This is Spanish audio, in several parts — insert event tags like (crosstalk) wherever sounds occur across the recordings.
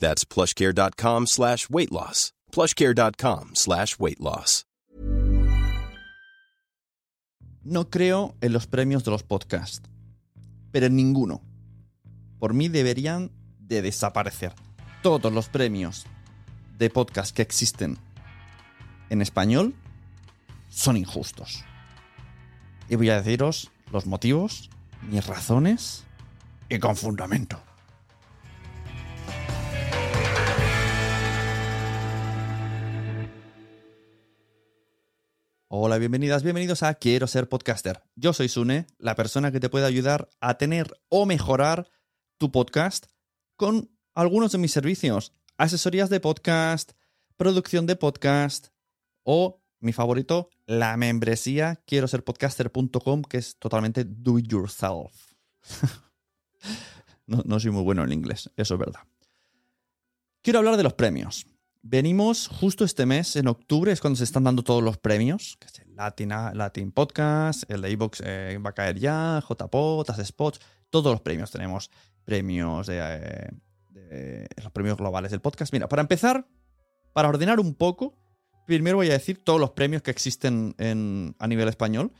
That's plushcare.com slash weight loss. Plushcare.com slash weight loss. No creo en los premios de los podcasts, pero en ninguno. Por mí deberían de desaparecer. Todos los premios de podcast que existen en español son injustos. Y voy a deciros los motivos, mis razones y con fundamento. Hola, bienvenidas, bienvenidos a Quiero ser podcaster. Yo soy Sune, la persona que te puede ayudar a tener o mejorar tu podcast con algunos de mis servicios, asesorías de podcast, producción de podcast o mi favorito, la membresía quiero ser podcaster.com que es totalmente do it yourself. (laughs) no, no soy muy bueno en inglés, eso es verdad. Quiero hablar de los premios. Venimos justo este mes, en octubre, es cuando se están dando todos los premios, que el Latin, Podcast, el de iVoox eh, va a caer ya, JPod, Spots, todos los premios. Tenemos premios de, eh, de, los premios globales del podcast. Mira, para empezar, para ordenar un poco, primero voy a decir todos los premios que existen en, a nivel español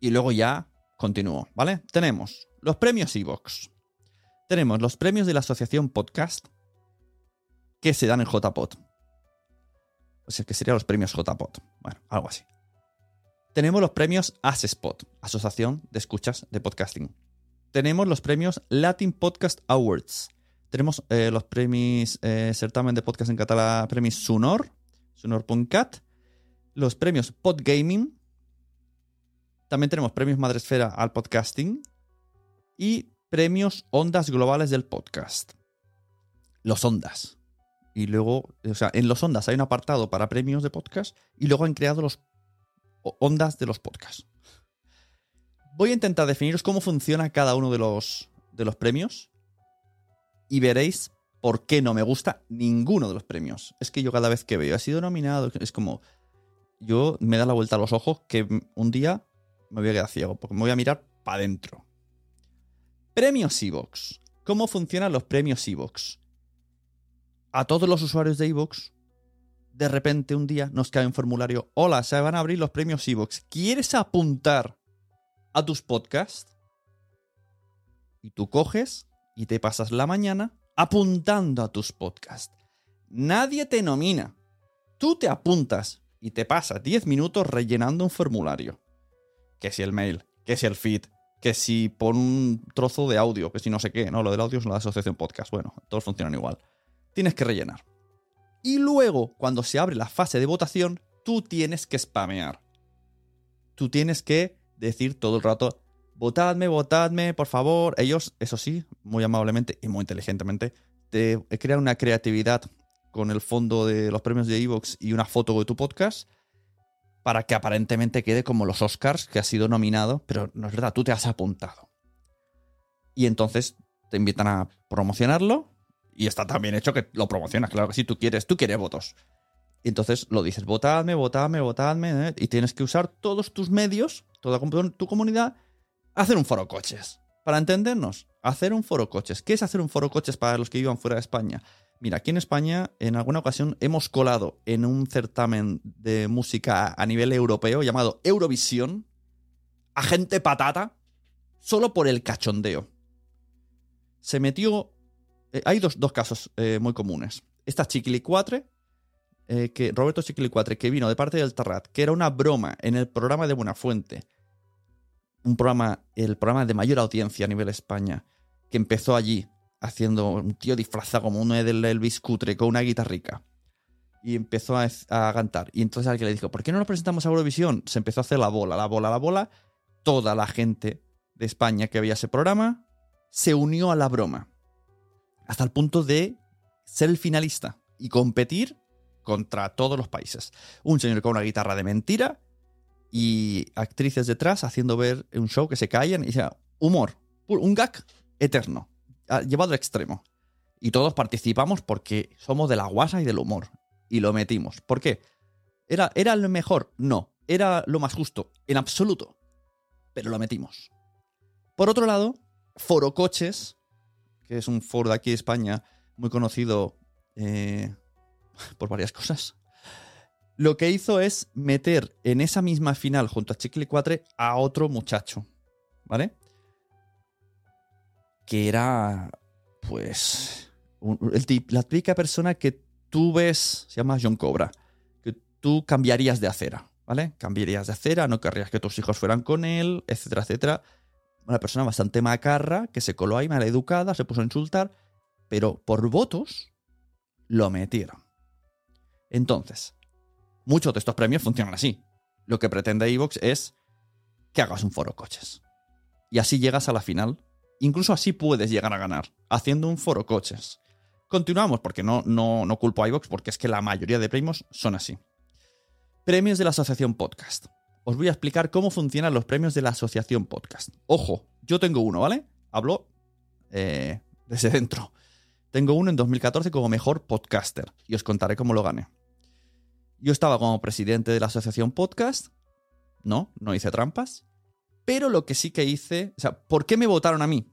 y luego ya continúo, ¿vale? Tenemos los premios iVoox, tenemos los premios de la Asociación Podcast, que se dan en JPod. O sea, que serían los premios JPod. Bueno, algo así. Tenemos los premios ASESPOT, Asociación de Escuchas de Podcasting. Tenemos los premios Latin Podcast Awards. Tenemos eh, los premios eh, Certamen de Podcast en Catalán, premios Sunor, Sunor.cat. Los premios Podgaming. También tenemos premios Madresfera al podcasting. Y premios Ondas Globales del Podcast. Los Ondas. Y luego, o sea, en los Ondas hay un apartado para premios de podcast y luego han creado los Ondas de los podcasts. Voy a intentar definiros cómo funciona cada uno de los, de los premios y veréis por qué no me gusta ninguno de los premios. Es que yo cada vez que veo, ha sido nominado, es como, yo me da la vuelta a los ojos que un día me voy a quedar ciego, porque me voy a mirar para adentro. Premios Evox. ¿Cómo funcionan los premios Evox? A todos los usuarios de Evox, de repente un día nos cae un formulario. Hola, se van a abrir los premios Evox. ¿Quieres apuntar a tus podcasts? Y tú coges y te pasas la mañana apuntando a tus podcasts. Nadie te nomina. Tú te apuntas y te pasa 10 minutos rellenando un formulario. Que si el mail, que si el feed, que si pon un trozo de audio, que si no sé qué, no, lo del audio es la asociación podcast, bueno, todos funcionan igual. Tienes que rellenar. Y luego, cuando se abre la fase de votación, tú tienes que spamear. Tú tienes que decir todo el rato, votadme, votadme, por favor. Ellos, eso sí, muy amablemente y muy inteligentemente, te crean una creatividad con el fondo de los premios de Evox y una foto de tu podcast para que aparentemente quede como los Oscars, que has sido nominado, pero no es verdad, tú te has apuntado. Y entonces te invitan a promocionarlo y está tan bien hecho que lo promocionas, claro que sí, tú quieres, tú quieres votos. Y entonces lo dices, votadme, votadme, votadme, ¿eh? y tienes que usar todos tus medios, toda tu comunidad, hacer un foro coches. Para entendernos, hacer un foro coches. ¿Qué es hacer un foro coches para los que vivan fuera de España? Mira, aquí en España en alguna ocasión hemos colado en un certamen de música a nivel europeo llamado Eurovisión a gente patata solo por el cachondeo. Se metió... Eh, hay dos, casos eh, muy comunes. Esta Chiquilicuatre, eh, que Roberto Chiquilicuatre, que vino de parte del Terrat, que era una broma en el programa de Buenafuente, un programa, el programa de mayor audiencia a nivel España, que empezó allí haciendo un tío disfrazado como uno del Elvis Cutre con una guitarrica. Y empezó a, cantar. Y entonces alguien le dijo, ¿por qué no nos presentamos a Eurovisión? Se empezó a hacer la bola, la bola, la bola. Toda la gente de España que veía ese programa se unió a la broma. Hasta el punto de ser el finalista y competir contra todos los países. Un señor con una guitarra de mentira y actrices detrás haciendo ver un show que se caían y decía, humor, un gag eterno llevado al extremo. Y todos participamos porque somos de la guasa y del humor. Y lo metimos. ¿Por qué? ¿Era, ¿Era lo mejor? No. ¿Era lo más justo? En absoluto. Pero lo metimos. Por otro lado, Foro Coches, que es un foro aquí de España muy conocido eh, (laughs) por varias cosas, lo que hizo es meter en esa misma final junto a Chicle 4 a otro muchacho. ¿Vale? que era, pues, la típica persona que tú ves, se llama John Cobra, que tú cambiarías de acera, ¿vale? Cambiarías de acera, no querrías que tus hijos fueran con él, etcétera, etcétera. Una persona bastante macarra, que se coló ahí, mal educada, se puso a insultar, pero por votos lo metieron. Entonces, muchos de estos premios funcionan así. Lo que pretende Evox es que hagas un foro coches. Y así llegas a la final Incluso así puedes llegar a ganar, haciendo un foro coches. Continuamos, porque no, no, no culpo a iVox, porque es que la mayoría de premios son así. Premios de la Asociación Podcast. Os voy a explicar cómo funcionan los premios de la Asociación Podcast. Ojo, yo tengo uno, ¿vale? Hablo eh, desde dentro. Tengo uno en 2014 como mejor podcaster y os contaré cómo lo gané. Yo estaba como presidente de la Asociación Podcast. No, no hice trampas. Pero lo que sí que hice, o sea, ¿por qué me votaron a mí?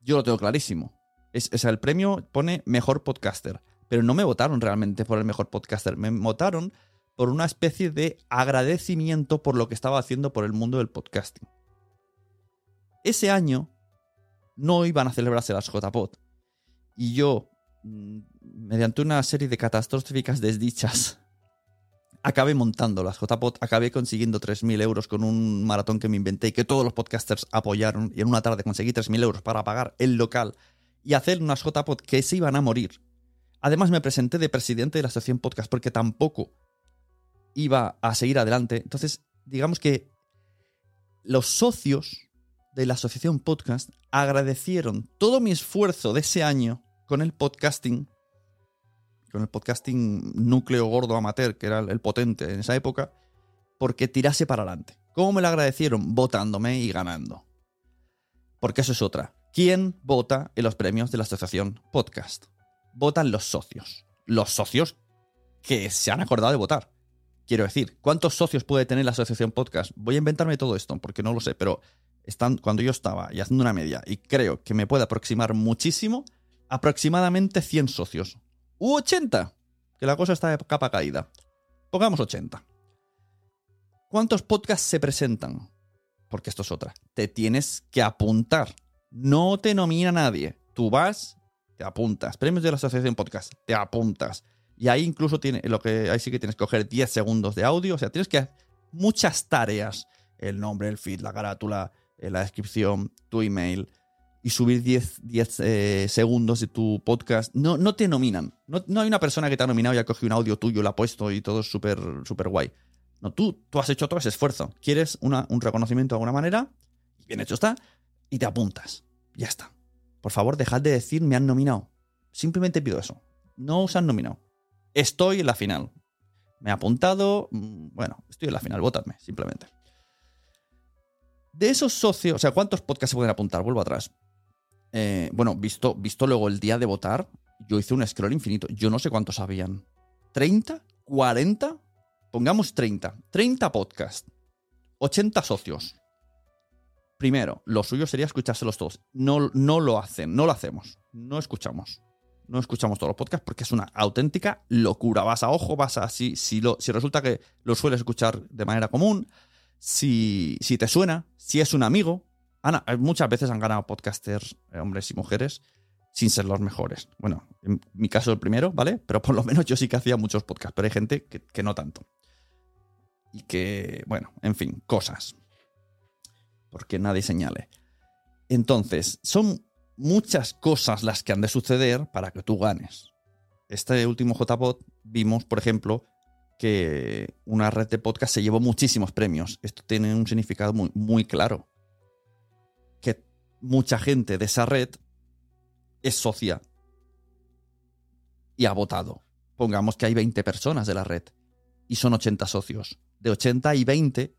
Yo lo tengo clarísimo. Es, o sea, el premio pone mejor podcaster, pero no me votaron realmente por el mejor podcaster, me votaron por una especie de agradecimiento por lo que estaba haciendo por el mundo del podcasting. Ese año no iban a celebrarse las JPod. Y yo, mm, mediante una serie de catastróficas desdichas, (laughs) acabé montando las JPod, acabé consiguiendo 3.000 euros con un maratón que me inventé y que todos los podcasters apoyaron y en una tarde conseguí 3.000 euros para pagar el local y hacer unas JPod que se iban a morir. Además me presenté de presidente de la asociación podcast porque tampoco iba a seguir adelante. Entonces, digamos que los socios de la asociación podcast agradecieron todo mi esfuerzo de ese año con el podcasting con el podcasting núcleo gordo amateur, que era el potente en esa época, porque tirase para adelante. ¿Cómo me lo agradecieron? Votándome y ganando. Porque eso es otra. ¿Quién vota en los premios de la asociación podcast? Votan los socios. Los socios que se han acordado de votar. Quiero decir, ¿cuántos socios puede tener la asociación podcast? Voy a inventarme todo esto porque no lo sé, pero están, cuando yo estaba y haciendo una media y creo que me puede aproximar muchísimo, aproximadamente 100 socios u 80, que la cosa está de capa caída. Pongamos 80. ¿Cuántos podcasts se presentan? Porque esto es otra. Te tienes que apuntar. No te nomina nadie. Tú vas, te apuntas. Premios de la Asociación Podcast, te apuntas. Y ahí incluso tiene, lo que ahí sí que tienes que coger 10 segundos de audio. O sea, tienes que hacer muchas tareas. El nombre, el feed, la carátula, eh, la descripción, tu email. Y subir 10, 10 eh, segundos de tu podcast. No, no te nominan. No, no hay una persona que te ha nominado y ha cogido un audio tuyo, lo ha puesto y todo es súper súper guay. No, tú, tú has hecho todo ese esfuerzo. Quieres una- un reconocimiento de alguna manera. Bien hecho está. Y te apuntas. Ya está. Por favor, dejad de decir me han nominado. Simplemente pido eso. No os han nominado. Estoy en la final. Me he apuntado. mm, Bueno, estoy en la final. Votadme, simplemente. De esos socios, o sea, ¿cuántos podcasts se pueden apuntar? Vuelvo atrás. Eh, bueno, visto, visto luego el día de votar, yo hice un scroll infinito. Yo no sé cuántos habían. ¿30? ¿40? Pongamos 30. 30 podcasts. 80 socios. Primero, lo suyo sería escuchárselos todos. No, no lo hacen, no lo hacemos. No escuchamos. No escuchamos todos los podcasts porque es una auténtica locura. Vas a ojo, vas a. Si, lo, si resulta que lo sueles escuchar de manera común, si, si te suena, si es un amigo. Ana, eh, muchas veces han ganado podcasters, eh, hombres y mujeres, sin ser los mejores. Bueno, en mi caso el primero, ¿vale? Pero por lo menos yo sí que hacía muchos podcasts, pero hay gente que no tanto. Y que, bueno, en fin, cosas. Porque nadie señale. Entonces, son muchas cosas las que han de suceder para que tú ganes. Este último JPod vimos, por ejemplo, que una red de podcast se llevó muchísimos premios. Esto tiene un significado muy, muy claro. Que mucha gente de esa red es socia y ha votado. Pongamos que hay 20 personas de la red y son 80 socios. De 80 hay 20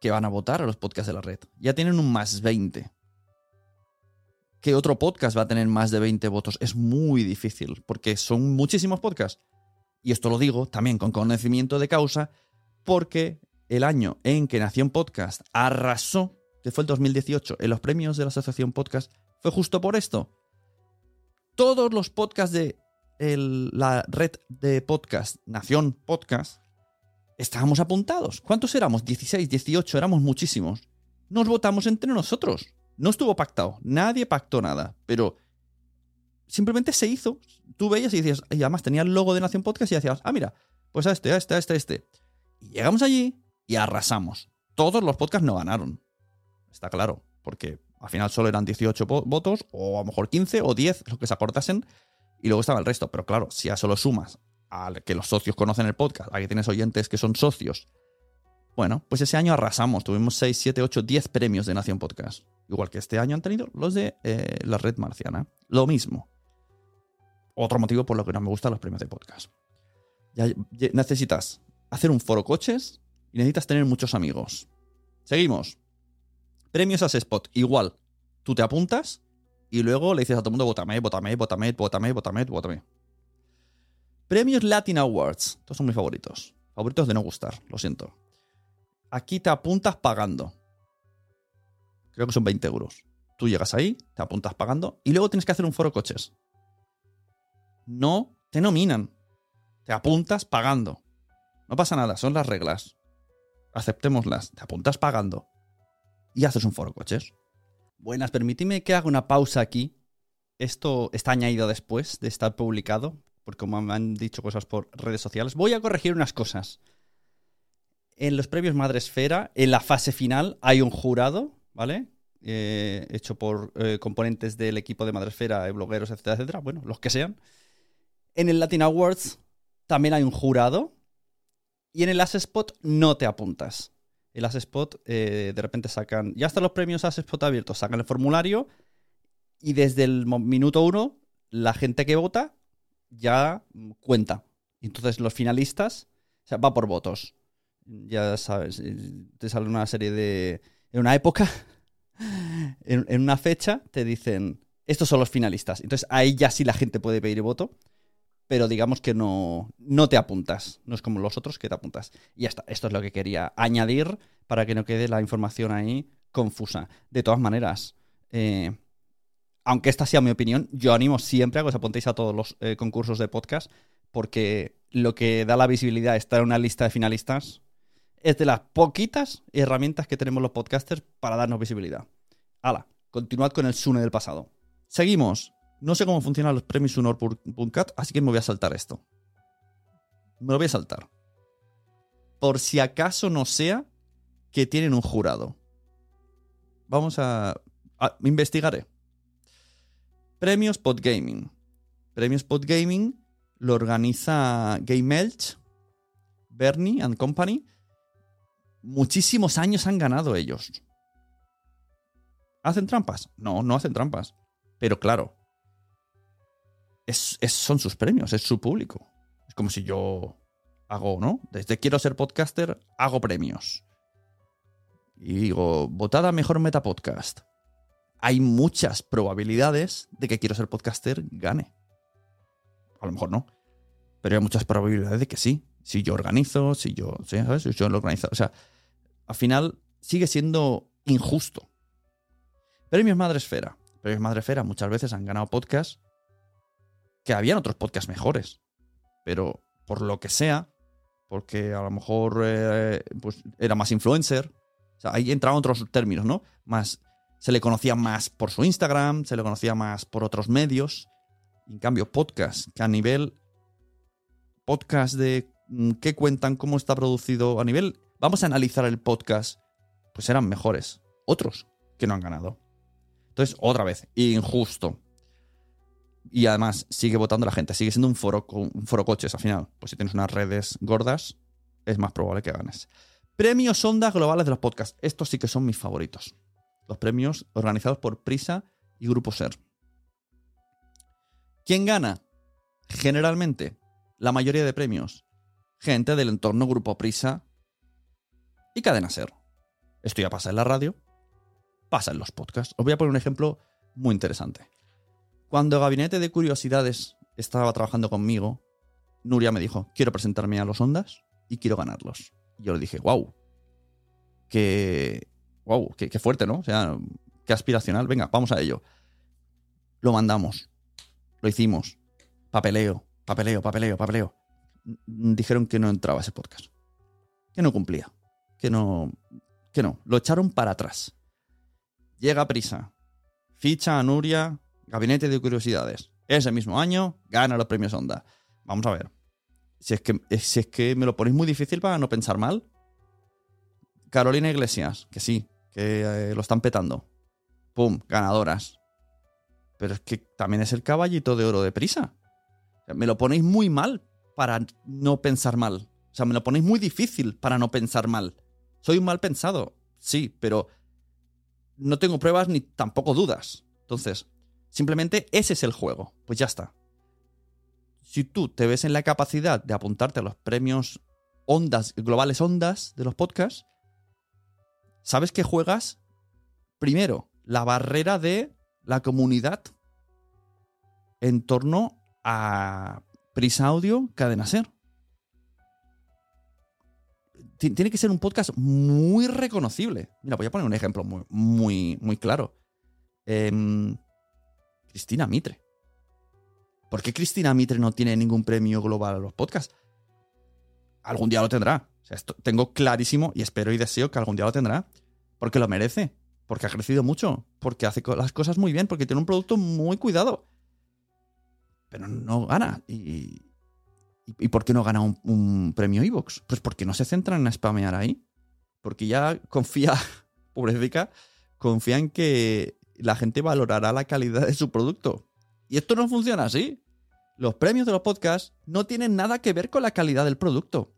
que van a votar a los podcasts de la red. Ya tienen un más 20. ¿Qué otro podcast va a tener más de 20 votos? Es muy difícil, porque son muchísimos podcasts. Y esto lo digo también con conocimiento de causa, porque el año en que Nación Podcast arrasó, que fue el 2018, en los premios de la Asociación Podcast, fue justo por esto. Todos los podcasts de la red de podcast, Nación Podcast, estábamos apuntados. ¿Cuántos éramos? 16, 18, éramos muchísimos. Nos votamos entre nosotros. No estuvo pactado. Nadie pactó nada. Pero simplemente se hizo. Tú veías y decías, y además tenía el logo de Nación Podcast y decías, ah, mira, pues a este, a este, a este, a este. Y llegamos allí y arrasamos. Todos los podcasts no ganaron. Está claro. Porque al final solo eran 18 vo- votos, o a lo mejor 15 o 10, los que se acortasen. Y luego estaba el resto. Pero claro, si a eso lo sumas al que los socios conocen el podcast, a que tienes oyentes que son socios. Bueno, pues ese año arrasamos. Tuvimos 6, 7, 8, 10 premios de Nación Podcast. Igual que este año han tenido los de eh, la red marciana. Lo mismo. Otro motivo por lo que no me gustan los premios de podcast. Necesitas hacer un foro coches y necesitas tener muchos amigos. Seguimos. Premios a Spot. Igual. Tú te apuntas y luego le dices a todo el mundo, votame, votame, votame, votame, votame, votame. Premios Latin Awards. Estos son mis favoritos. Favoritos de no gustar, lo siento. Aquí te apuntas pagando. Creo que son 20 euros. Tú llegas ahí, te apuntas pagando y luego tienes que hacer un foro coches. No te nominan. Te apuntas pagando. No pasa nada, son las reglas. Aceptémoslas. Te apuntas pagando. Y haces un foro coches. Buenas, permíteme que haga una pausa aquí. Esto está añadido después de estar publicado, porque como me han dicho cosas por redes sociales. Voy a corregir unas cosas. En los premios Madresfera, en la fase final, hay un jurado, ¿vale? Eh, hecho por eh, componentes del equipo de Madresfera, eh, blogueros, etcétera, etcétera. Bueno, los que sean. En el Latin Awards también hay un jurado. Y en el As Spot no te apuntas. El As Spot de repente sacan. Ya están los premios As Spot abiertos. Sacan el formulario. Y desde el minuto uno, la gente que vota ya cuenta. Entonces los finalistas. O sea, va por votos. Ya sabes, eh, te sale una serie de. En una época, (laughs) en, una fecha, te dicen. Estos son los finalistas. Entonces ahí ya sí la gente puede pedir voto pero digamos que no, no te apuntas. No es como los otros que te apuntas. Y ya está. Esto es lo que quería añadir para que no quede la información ahí confusa. De todas maneras, eh, aunque esta sea mi opinión, yo animo siempre a que os apuntéis a todos los eh, concursos de podcast, porque lo que da la visibilidad estar en una lista de finalistas es de las poquitas herramientas que tenemos los podcasters para darnos visibilidad. Hala, continuad con el Sune del pasado. Seguimos. No sé cómo funcionan los premios Unor.cat, así que me voy a saltar esto. me lo voy a saltar. Por si acaso no sea que tienen un jurado. Vamos a, a investigaré. Premios Podgaming. Premios Podgaming lo organiza Game Elch, Bernie and Company. Muchísimos años han ganado ellos. ¿Hacen trampas? No, no hacen trampas. Pero claro, es, son sus premios, es su público. Es como si yo hago, ¿no? Desde quiero ser podcaster, hago premios. Y digo, votada mejor metapodcast. Hay muchas probabilidades de que quiero ser podcaster gane. A lo mejor no. Pero hay muchas probabilidades de que sí. Si yo organizo, si yo, ¿sabes? Si yo lo organizo. O sea, al final sigue siendo injusto. Premios Madresfera. Premios Madresfera muchas veces han ganado podcasts que habían otros podcasts mejores. Pero por lo que sea, porque a lo mejor eh, pues era más influencer. O sea, ahí entraban otros términos, ¿no? Más. Se le conocía más por su Instagram, se le conocía más por otros medios. En cambio, podcast, que a nivel. Podcast de mm, qué cuentan, cómo está producido, a nivel. Vamos a analizar el podcast. Pues eran mejores. Otros que no han ganado. Entonces, otra vez, injusto. Y además sigue votando la gente, sigue siendo un foro, coches al final. Pues si tienes unas redes gordas, es más probable que ganes. Premios Ondas Globales de los podcasts. Estos sí que son mis favoritos. Los premios organizados por Prisa y Grupo Ser. ¿Quién gana? Generalmente, la mayoría de premios. Gente del entorno Grupo Prisa y Cadena Ser. Esto ya pasa en la radio, pasa en los podcasts. Os voy a poner un ejemplo muy interesante. Cuando Gabinete de Curiosidades estaba trabajando conmigo, Nuria me dijo, quiero presentarme a los Ondas y quiero ganarlos. Y yo le dije, wow, qué, wow, qué, qué fuerte, ¿no? O sea, qué aspiracional. Venga, vamos a ello. Lo mandamos, lo hicimos. Papeleo, papeleo, papeleo, papeleo. Dijeron que no entraba ese podcast. Que no cumplía. Que no. Que no. Lo echaron para atrás. Llega prisa. Ficha a Nuria Gabinete de Curiosidades. Ese mismo año gana los premios Onda. Vamos a ver. Si es que, si es que me lo ponéis muy difícil para no pensar mal. Carolina Iglesias, que sí, que eh, lo están petando. ¡Pum! Ganadoras. Pero es que también es el caballito de oro de prisa. me lo ponéis muy mal para no pensar mal. O sea, me lo ponéis muy difícil para no pensar mal. Soy un mal pensado, sí, pero no tengo pruebas ni tampoco dudas. Entonces, Simplemente ese es el juego. Pues ya está. Si tú te ves en la capacidad de apuntarte a los premios ondas, globales ondas de los podcasts, sabes que juegas primero la barrera de la comunidad en torno a Prisa Audio, Cadena Ser. Tiene que ser un podcast muy reconocible. Mira, voy a poner un ejemplo muy, muy, muy claro. Eh, Cristina Mitre. ¿Por qué Cristina Mitre no tiene ningún premio global a los podcasts? Algún día lo tendrá. tengo clarísimo y espero y deseo que algún día lo tendrá. Porque lo merece. Porque ha crecido mucho. Porque hace las cosas muy bien. Porque tiene un producto muy cuidado. Pero no gana. ¿Y, y, por qué no gana un, premio Evox? Pues porque no se centra en spamear ahí. Porque ya confía, (laughs) pobrecita, confía en que la gente valorará la calidad de su producto. Y esto no funciona así. Los premios de los podcasts no tienen nada que ver con la calidad del producto.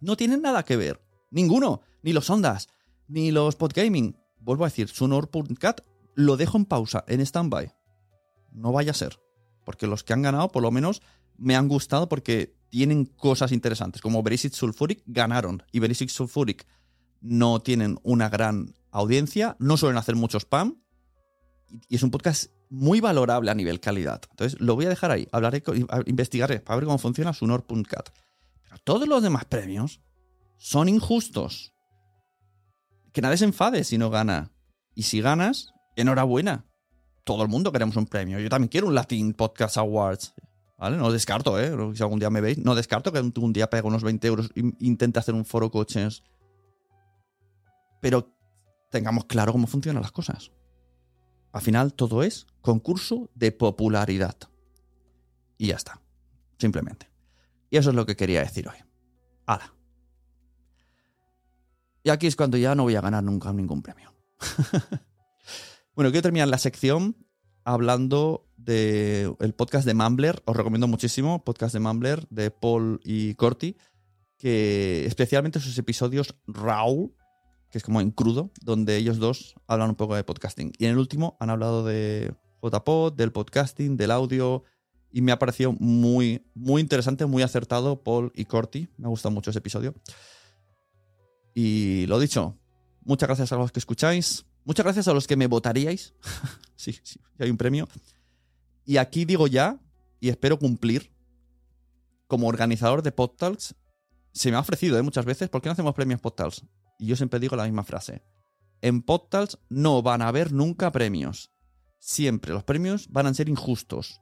No tienen nada que ver. Ninguno. Ni los ondas, ni los podgaming. Vuelvo a decir, Sonor.cat lo dejo en pausa, en stand-by. No vaya a ser. Porque los que han ganado, por lo menos, me han gustado porque tienen cosas interesantes. Como Berisit Sulfuric ganaron. Y Berisit Sulfuric no tienen una gran audiencia, no suelen hacer mucho spam y es un podcast muy valorable a nivel calidad. Entonces, lo voy a dejar ahí. Hablaré, investigaré para ver cómo funciona Sunor.cat. Pero todos los demás premios son injustos. Que nadie se enfade si no gana. Y si ganas, enhorabuena. Todo el mundo queremos un premio. Yo también quiero un Latin Podcast Awards. ¿Vale? No descarto, ¿eh? Si algún día me veis, no descarto que un día pegue unos 20 euros e intente hacer un foro coches. Pero tengamos claro cómo funcionan las cosas. Al final todo es concurso de popularidad. Y ya está. Simplemente. Y eso es lo que quería decir hoy. ¡Hala! Y aquí es cuando ya no voy a ganar nunca ningún premio. (laughs) bueno, quiero terminar la sección hablando del el podcast de Mumbler. Os recomiendo muchísimo, podcast de Mumbler de Paul y Corti, que especialmente sus episodios raw, que es como en crudo, donde ellos dos hablan un poco de podcasting. Y en el último han hablado de JPod, del podcasting, del audio, y me ha parecido muy, muy interesante, muy acertado Paul y Corti. Me ha gustado mucho ese episodio. Y lo dicho, muchas gracias a los que escucháis, muchas gracias a los que me votaríais. (laughs) sí, sí, hay un premio. Y aquí digo ya, y espero cumplir, como organizador de PodTalks, se me ha ofrecido ¿eh? muchas veces, ¿por qué no hacemos premios PodTalks? Y yo siempre digo la misma frase. En PodTalks no van a haber nunca premios. Siempre los premios van a ser injustos.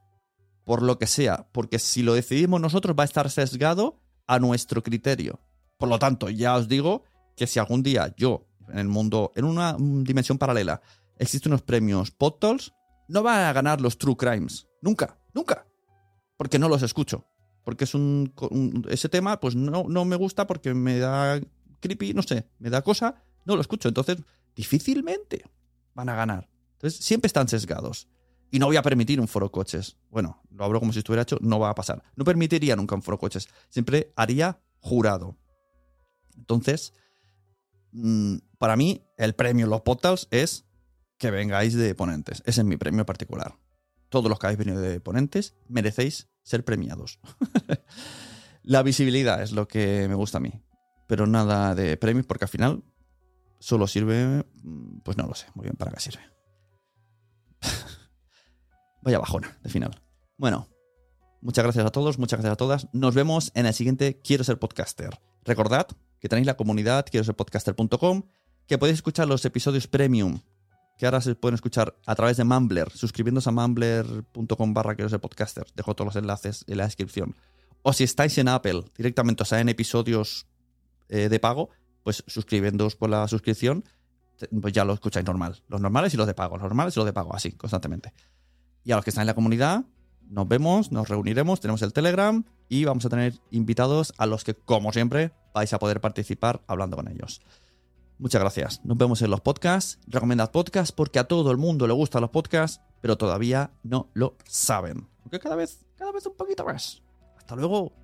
Por lo que sea. Porque si lo decidimos nosotros va a estar sesgado a nuestro criterio. Por lo tanto, ya os digo que si algún día yo, en el mundo, en una dimensión paralela, existen unos premios PodTalks, no van a ganar los True Crimes. Nunca, nunca. Porque no los escucho. Porque es un, ese tema, pues no, no me gusta porque me da creepy, no sé, me da cosa, no lo escucho. Entonces, difícilmente van a ganar. Entonces, siempre están sesgados. Y no voy a permitir un foro coches. Bueno, lo hablo como si estuviera hecho, no va a pasar. No permitiría nunca un foro coches. Siempre haría jurado. Entonces, mm, para mí, el premio Los Potals es que vengáis de ponentes. Ese es mi premio particular. Todos los que habéis venido de ponentes merecéis ser premiados. (laughs) La visibilidad es lo que me gusta a mí. Pero nada de premios porque al final solo sirve, mm, pues no lo sé muy bien para qué sirve. (laughs) Vaya bajona de final. Bueno, muchas gracias a todos, muchas gracias a todas. Nos vemos en el siguiente Quiero ser podcaster. Recordad que tenéis la comunidad quiero ser podcaster.com, que podéis escuchar los episodios premium que ahora se pueden escuchar a través de Mumbler, suscribiéndose a mumbler.com barra quiero ser podcaster. Dejo todos los enlaces en la descripción. O si estáis en Apple directamente, o sea, en episodios eh, de pago, pues suscribiéndoos por la suscripción, pues ya lo escucháis normal. Los normales y los de pago, los normales y los de pago, así, constantemente. Y a los que están en la comunidad, nos vemos, nos reuniremos, tenemos el Telegram y vamos a tener invitados a los que, como siempre, vais a poder participar hablando con ellos. Muchas gracias. Nos vemos en los podcasts. Recomendad podcasts porque a todo el mundo le gustan los podcasts, pero todavía no lo saben. Aunque cada vez, cada vez un poquito más. Hasta luego.